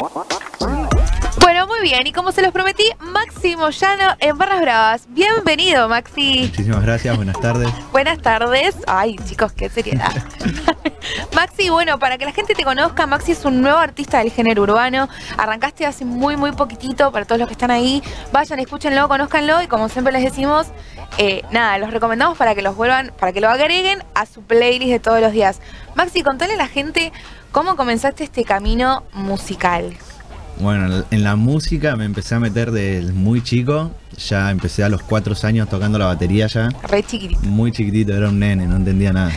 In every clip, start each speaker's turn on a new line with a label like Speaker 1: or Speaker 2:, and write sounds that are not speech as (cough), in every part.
Speaker 1: Bueno, muy bien, y como se los prometí, Máximo Llano en Barras Bravas. Bienvenido, Maxi.
Speaker 2: Muchísimas gracias, buenas tardes. (laughs)
Speaker 1: Buenas tardes. Ay, chicos, qué seriedad. (laughs) Maxi, bueno, para que la gente te conozca, Maxi es un nuevo artista del género urbano. Arrancaste hace muy, muy poquitito para todos los que están ahí. Vayan, escúchenlo, conózcanlo y como siempre les decimos, eh, nada, los recomendamos para que los vuelvan, para que lo agreguen a su playlist de todos los días. Maxi, contale a la gente cómo comenzaste este camino musical.
Speaker 2: Bueno, en la música me empecé a meter desde muy chico. Ya empecé a los cuatro años tocando la batería ya.
Speaker 1: Re chiquitito.
Speaker 2: Muy chiquitito, era un nene, no entendía nada.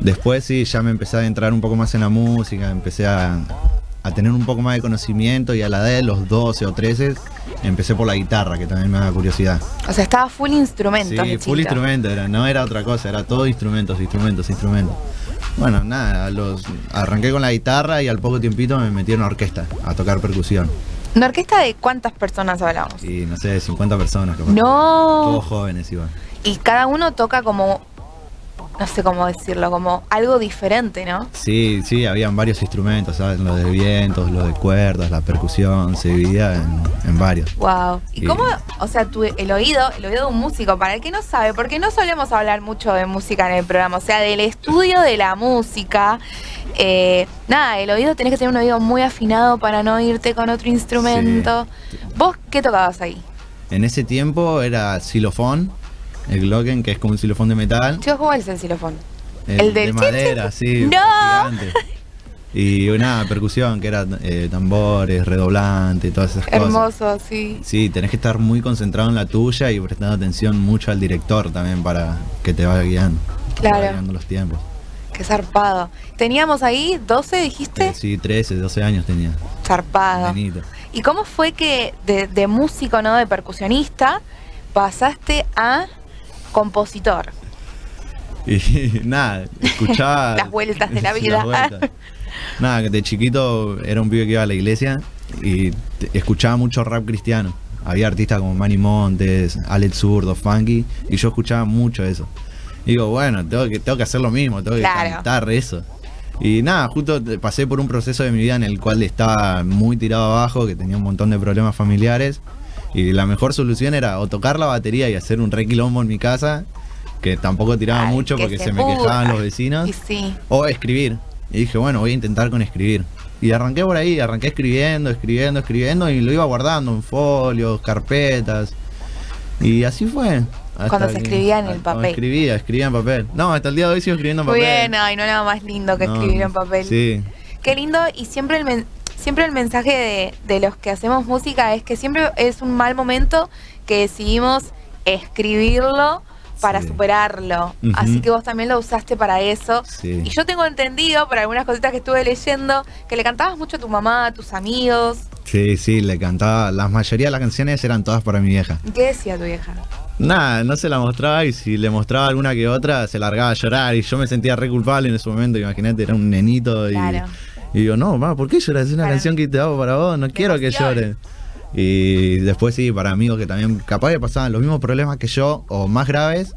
Speaker 2: Después sí, ya me empecé a entrar un poco más en la música, empecé a, a tener un poco más de conocimiento y a la edad de los 12 o 13 empecé por la guitarra, que también me da curiosidad.
Speaker 1: O sea, estaba full instrumento.
Speaker 2: Sí, full instrumento era, no era otra cosa, era todo instrumentos, instrumentos, instrumentos. Bueno, nada, los, arranqué con la guitarra y al poco tiempito me metí en una orquesta a tocar percusión.
Speaker 1: ¿Una orquesta de cuántas personas hablamos?
Speaker 2: Y no sé, 50 personas. Capaz.
Speaker 1: No.
Speaker 2: Todos jóvenes igual.
Speaker 1: Y cada uno toca como, no sé cómo decirlo, como algo diferente, ¿no?
Speaker 2: Sí, sí, habían varios instrumentos, ¿sabes? Los de vientos, los de cuerdas, la percusión, se dividía en, en varios.
Speaker 1: Wow. ¿Y
Speaker 2: Y-
Speaker 1: cómo, o sea, tu, el oído, el oído de un músico, para el que no sabe, porque no solemos hablar mucho de música en el programa, o sea, del estudio de la música, eh, nada, el oído tenés que tener un oído muy afinado para no irte con otro instrumento. ¿Vos qué tocabas ahí?
Speaker 2: En ese tiempo era xilofón, el Glocken, que es como un xilofón de metal.
Speaker 1: ¿cómo es el xilofón?
Speaker 2: El,
Speaker 1: El del
Speaker 2: de madera, sí.
Speaker 1: ¡No!
Speaker 2: gigante. Y una percusión que era eh, tambores, redoblante, todas esas cosas.
Speaker 1: Hermoso, sí.
Speaker 2: Sí, tenés que estar muy concentrado en la tuya y prestando atención mucho al director también para que te vaya guiando. te vaya
Speaker 1: Claro.
Speaker 2: guiando los tiempos.
Speaker 1: Qué zarpado. Teníamos ahí 12, dijiste.
Speaker 2: Eh, sí, 13, 12 años tenía.
Speaker 1: Zarpado.
Speaker 2: Nenito.
Speaker 1: ¿Y cómo fue que de, de músico, no de percusionista, pasaste a compositor?
Speaker 2: Y (laughs) nada, escuchaba. (laughs)
Speaker 1: Las vueltas de la (laughs) vida.
Speaker 2: Nada, que de chiquito era un pibe que iba a la iglesia y escuchaba mucho rap cristiano. Había artistas como Manny Montes, Alex Zurdo, Funky, y yo escuchaba mucho eso. Y digo, bueno, tengo que, tengo que hacer lo mismo, tengo que
Speaker 1: Claro.
Speaker 2: cantar eso. Y nada, justo pasé por un proceso de mi vida en el cual estaba muy tirado abajo, que tenía un montón de problemas familiares. Y la mejor solución era o tocar la batería y hacer un re quilombo en mi casa, que tampoco tiraba
Speaker 1: Ay,
Speaker 2: mucho
Speaker 1: que
Speaker 2: porque
Speaker 1: se
Speaker 2: se, me quejaban los vecinos.
Speaker 1: Y sí.
Speaker 2: O escribir. Y dije, bueno, voy a intentar con escribir. Y arranqué por ahí, arranqué escribiendo, escribiendo, escribiendo y lo iba guardando en folios, carpetas. Y así fue.
Speaker 1: Cuando se escribía en el papel.
Speaker 2: Escribía, escribía en papel. No, hasta el día de hoy sigo escribiendo en
Speaker 1: Muy
Speaker 2: papel.
Speaker 1: bien, ay, no nada más lindo que
Speaker 2: No,
Speaker 1: escribir en papel.
Speaker 2: Sí,
Speaker 1: Qué lindo y siempre el, siempre el mensaje de, de los que hacemos música es que siempre es un mal momento que decidimos escribirlo para
Speaker 2: Sí.
Speaker 1: superarlo. Así que vos también lo usaste para eso.
Speaker 2: sí.
Speaker 1: Y yo tengo entendido, por algunas cositas que estuve leyendo, que le cantabas mucho a tu mamá, a tus amigos.
Speaker 2: Sí, sí, le cantaba. La mayoría de las canciones eran todas para mi vieja.
Speaker 1: ¿Y ¿Qué decía tu vieja?
Speaker 2: Nada, no se la mostraba y si le mostraba alguna que otra se largaba a llorar y yo me sentía re culpable en ese momento, imagínate, era un nenito y,
Speaker 1: Claro.
Speaker 2: Y digo, no, mamá, ¿por qué lloras? Es una canción que te hago para vos, no quiero que llores. Y después sí, para amigos que también capaz que pasaban los mismos problemas que yo o más graves.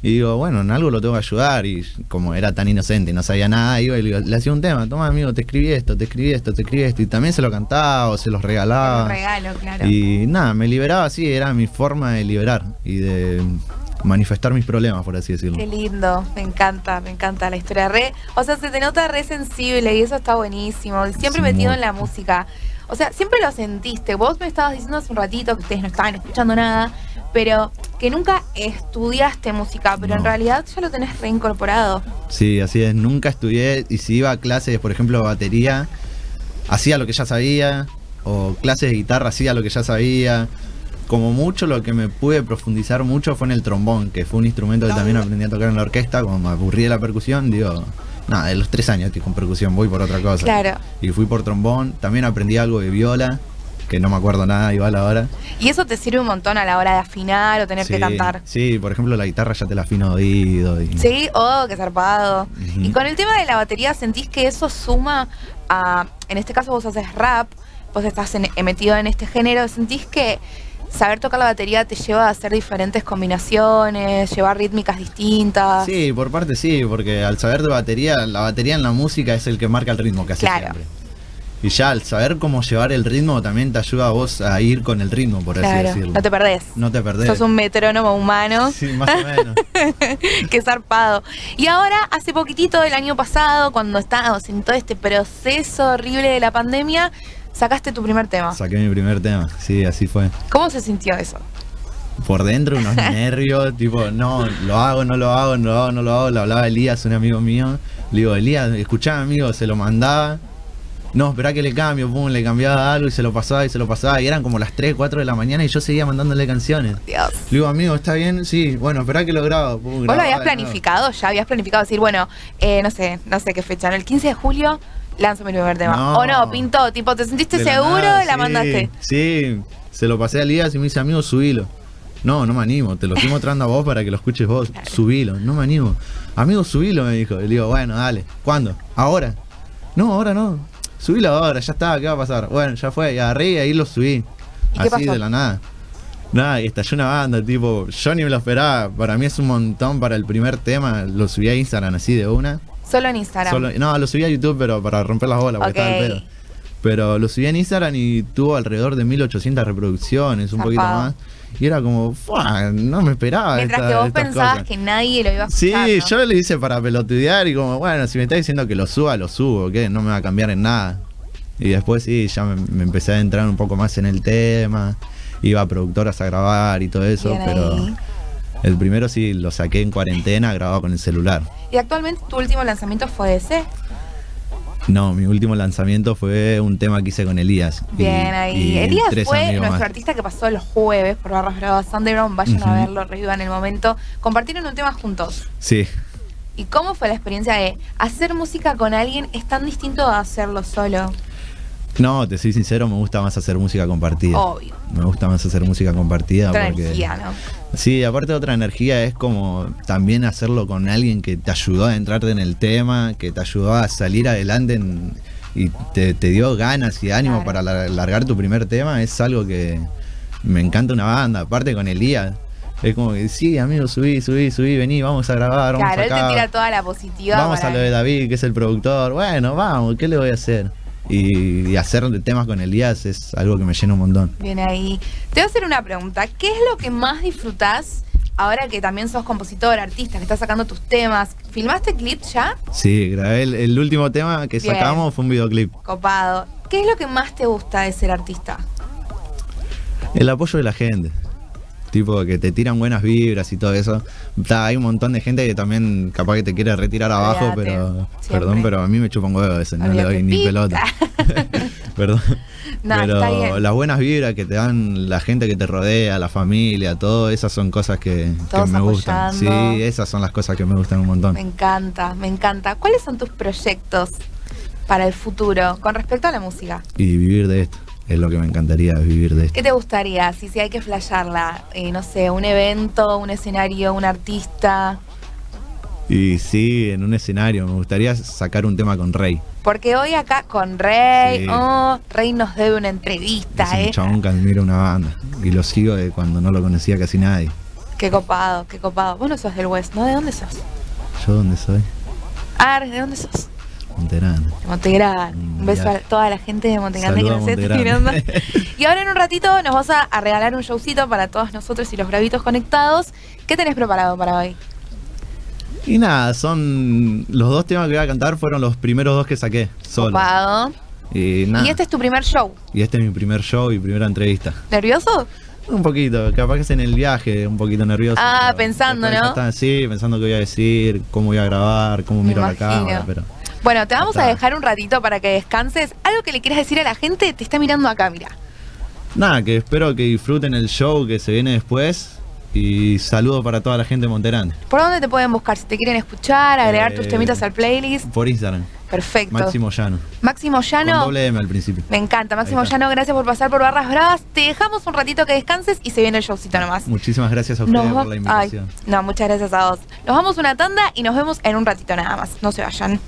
Speaker 2: Y digo, bueno, en algo lo tengo que ayudar. Y como era tan inocente y no sabía nada, iba y le, le hacía un tema. Toma, amigo, te escribí esto, te escribí esto, te escribí esto. Y también se lo cantaba o se los regalaba.
Speaker 1: Regalo, claro.
Speaker 2: Y nada, me liberaba así, era mi forma de liberar y de manifestar mis problemas, por así decirlo.
Speaker 1: Qué lindo, me encanta, me encanta la historia. Re, o sea, se te nota re sensible y eso está buenísimo. Siempre
Speaker 2: Sí,
Speaker 1: metido
Speaker 2: muy.
Speaker 1: en la música. O sea, siempre lo sentiste. Vos me estabas diciendo hace un ratito que ustedes no estaban escuchando nada, pero que nunca estudiaste música, pero en realidad ya lo tenés reincorporado.
Speaker 2: Sí, así es, nunca estudié y si iba a clases, por ejemplo, de batería, hacía lo que ya sabía, o clases de guitarra, hacía lo que ya sabía. Como mucho lo que me pude profundizar mucho fue en el trombón, que fue un instrumento que también aprendí a tocar en la orquesta, como me aburrí de la percusión, digo, nada, de los tres años estoy con percusión, voy por otra cosa.
Speaker 1: Claro.
Speaker 2: Y fui por trombón, también aprendí algo de viola, que no me acuerdo nada igual ahora.
Speaker 1: Y eso te sirve un montón a la hora de afinar o tener que cantar.
Speaker 2: Sí, por ejemplo, la guitarra ya te la afino oído. Y,
Speaker 1: Sí, oh, qué zarpado. Y con el tema de la batería, ¿sentís que eso suma a, en este caso vos haces rap, vos estás en- metido en este género, ¿sentís que saber tocar la batería te lleva a hacer diferentes combinaciones, llevar rítmicas distintas?
Speaker 2: Sí, por parte sí, porque al saber de batería, la batería en la música es el que marca el ritmo casi
Speaker 1: Claro.
Speaker 2: siempre. Y ya al saber cómo llevar el ritmo también te ayuda a vos a ir con el ritmo, por así decirlo.
Speaker 1: no te perdés.
Speaker 2: No te perdés.
Speaker 1: Sos un metrónomo humano.
Speaker 2: Sí, más o menos. (laughs)
Speaker 1: Qué zarpado. Y ahora, hace poquitito del año pasado, cuando estábamos en todo este proceso horrible de la pandemia, sacaste tu primer tema.
Speaker 2: Saqué mi primer tema, sí, así fue.
Speaker 1: ¿Cómo se sintió eso?
Speaker 2: Por dentro unos (laughs) nervios, tipo, no, lo hago, no lo hago, no lo hago, no lo hago. Le hablaba a Elías, un amigo mío. Le digo, Elías, escuchá, amigo, se lo mandaba. No, esperá que le cambio, pum, le cambiaba algo y se lo pasaba y se lo pasaba. Y eran como las 3, 4 de la mañana y yo seguía mandándole canciones.
Speaker 1: Dios.
Speaker 2: Le digo, amigo, ¿está bien? Sí, bueno, esperá que lo grabo. Pum,
Speaker 1: ¿Vos lo habías planificado? ¿Ya habías planificado decir, bueno, eh, no sé, no sé qué fecha, ¿no? El 15 de julio lanzo mi primer tema.
Speaker 2: No.
Speaker 1: O no, pintó, tipo, ¿te sentiste seguro?
Speaker 2: nada,
Speaker 1: la
Speaker 2: sí,
Speaker 1: mandaste.
Speaker 2: Sí, se lo pasé a Elías y me dice, amigo, subilo. No, no me animo, te lo estoy mostrando a vos para que lo escuches vos. Subilo, no me animo. Amigo, subilo, me dijo. Y le digo, bueno, dale. ¿Cuándo? ¿Ahora? No, ahora no. Subilo ahora, ya está, ¿qué va a pasar? Bueno, ya fue, y agarré y ahí lo subí.
Speaker 1: ¿Y qué
Speaker 2: Así de la nada. Nada, y estalló una banda, tipo, yo ni me lo esperaba. Para mí es un montón para el primer tema. Lo subí a Instagram así de una.
Speaker 1: Solo en Instagram.
Speaker 2: Solo- no, lo subí a YouTube, pero para romper las bolas, porque
Speaker 1: Ok.
Speaker 2: estaba el pedo. Pero lo subí en Instagram y tuvo alrededor de 1800 reproducciones, un poquito más. Y era como, "Fua, no me esperaba.
Speaker 1: Mientras
Speaker 2: esta-
Speaker 1: que vos pensabas
Speaker 2: cosas".
Speaker 1: que nadie lo iba a
Speaker 2: Sí,
Speaker 1: escuchar, ¿no?
Speaker 2: yo le hice para pelotudear y como, bueno, si me está diciendo que lo suba, lo subo, que no me va a cambiar en nada. Y después sí, ya me, me empecé a entrar un poco más en el tema. Iba a productoras a grabar y todo eso,
Speaker 1: Bien
Speaker 2: pero
Speaker 1: ahí.
Speaker 2: el primero sí lo saqué en cuarentena, grabado con el celular.
Speaker 1: Y actualmente tu último lanzamiento fue ese.
Speaker 2: No, mi último lanzamiento fue un tema que hice con Elías. y-
Speaker 1: Bien ahí.
Speaker 2: y
Speaker 1: Elías fue nuestro
Speaker 2: más.
Speaker 1: artista que pasó los jueves por Barras Bravas Underground. Vayan a verlo, revivan el momento. Compartieron un tema juntos.
Speaker 2: Sí,
Speaker 1: ¿Y cómo fue la experiencia de hacer música con alguien? Es tan distinto a hacerlo solo.
Speaker 2: No, te soy sincero, me gusta más hacer música compartida.
Speaker 1: Obvio.
Speaker 2: Me gusta más hacer música compartida
Speaker 1: Otra
Speaker 2: porque
Speaker 1: energía, ¿no?
Speaker 2: Sí, aparte de otra energía es como también hacerlo con alguien que te ayudó a entrarte en el tema, que te ayudó a salir adelante en- y te, te dio ganas y ánimo
Speaker 1: Claro.
Speaker 2: para la- largar tu primer tema, es algo que me encanta una banda, aparte con Elías. Es como que sí, amigo, subí, subí, subí, vení, vamos a grabar, vamos
Speaker 1: Claro, él te tira toda la positiva.
Speaker 2: Vamos a lo de David, que es el productor. Bueno, vamos, ¿qué le voy a hacer? Y, y hacer temas con Elías es algo que me llena un montón.
Speaker 1: Bien ahí. Te voy a hacer una pregunta. ¿Qué es lo que más disfrutás ahora que también sos compositor, artista, que estás sacando tus temas? ¿Filmaste clips ya?
Speaker 2: Sí, grabé el, el último tema que
Speaker 1: Bien.
Speaker 2: sacamos fue un videoclip.
Speaker 1: Copado. ¿Qué es lo que más te gusta de ser artista?
Speaker 2: El apoyo de la gente. Tipo que te tiran buenas vibras y todo eso. Ta, hay un montón de gente que también capaz que te quiere retirar abajo,
Speaker 1: Olvídate,
Speaker 2: pero
Speaker 1: siempre.
Speaker 2: perdón, pero a mí me chupa un huevo eso, no le doy ni
Speaker 1: pip.
Speaker 2: pelota. (laughs) perdón. (laughs)
Speaker 1: No,
Speaker 2: pero las buenas vibras que te dan la gente que te rodea, la familia, todo, esas son cosas que, que me gustan. Sí, esas son las cosas que me gustan un montón.
Speaker 1: Me encanta, me encanta. ¿Cuáles son tus proyectos para el futuro con respecto a la música?
Speaker 2: Y vivir de esto, es lo que me encantaría vivir de esto.
Speaker 1: ¿Qué te gustaría? Si, si hay que flashearla, eh, no sé, un evento, un escenario, un artista.
Speaker 2: Y sí, en un escenario, me gustaría sacar un tema con Rey.
Speaker 1: Porque hoy acá con Rey,
Speaker 2: Sí.
Speaker 1: oh, Rey nos debe una entrevista,
Speaker 2: Es un
Speaker 1: ¿eh?
Speaker 2: chabón que admira una banda. Y lo sigo de cuando no lo conocía casi nadie.
Speaker 1: Qué copado, qué copado. Vos no sos del West, ¿no? ¿De dónde sos?
Speaker 2: ¿Yo dónde soy?
Speaker 1: Ah, ¿de dónde sos? Montegrande.
Speaker 2: Mm,
Speaker 1: Un beso
Speaker 2: ya.
Speaker 1: a toda la gente de Montegrande que nos
Speaker 2: a
Speaker 1: esté mirando. Y ahora en un ratito nos vas a, a regalar un showcito para todos nosotros y los gravitos conectados. ¿Qué tenés preparado para hoy?
Speaker 2: Y nada, son. Los dos temas que voy a cantar fueron los primeros dos que saqué, solo. Y nada.
Speaker 1: Y este es tu primer show.
Speaker 2: Y este es mi primer show y primera entrevista.
Speaker 1: ¿Nervioso?
Speaker 2: Un poquito, capaz que es en el viaje, un poquito nervioso.
Speaker 1: Ah, pensando, ¿no?
Speaker 2: está, sí, pensando qué voy a decir, cómo voy a grabar, cómo
Speaker 1: Me
Speaker 2: miro la cámara, pero.
Speaker 1: Bueno, te vamos a dejar un ratito para que descanses. Algo que le quieras decir a la gente, te está mirando acá, mira.
Speaker 2: Nada, que espero que disfruten el show que se viene después. Y saludo para toda la gente de Monterán.
Speaker 1: ¿Por dónde te pueden buscar? Si te quieren escuchar, agregar tus
Speaker 2: Eh,
Speaker 1: temitas al playlist.
Speaker 2: Por Instagram.
Speaker 1: Perfecto.
Speaker 2: Máximo Llano.
Speaker 1: Máximo
Speaker 2: Con
Speaker 1: Llano.
Speaker 2: doble M al principio.
Speaker 1: Me encanta, Máximo. Llano, gracias por pasar por Barras Bravas. Te dejamos un ratito que descanses y se viene el showcito nomás.
Speaker 2: Muchísimas gracias a ustedes por la
Speaker 1: Ay,
Speaker 2: invitación.
Speaker 1: no, muchas gracias a vos. Nos vamos una tanda y nos vemos en un ratito nada más. No se vayan.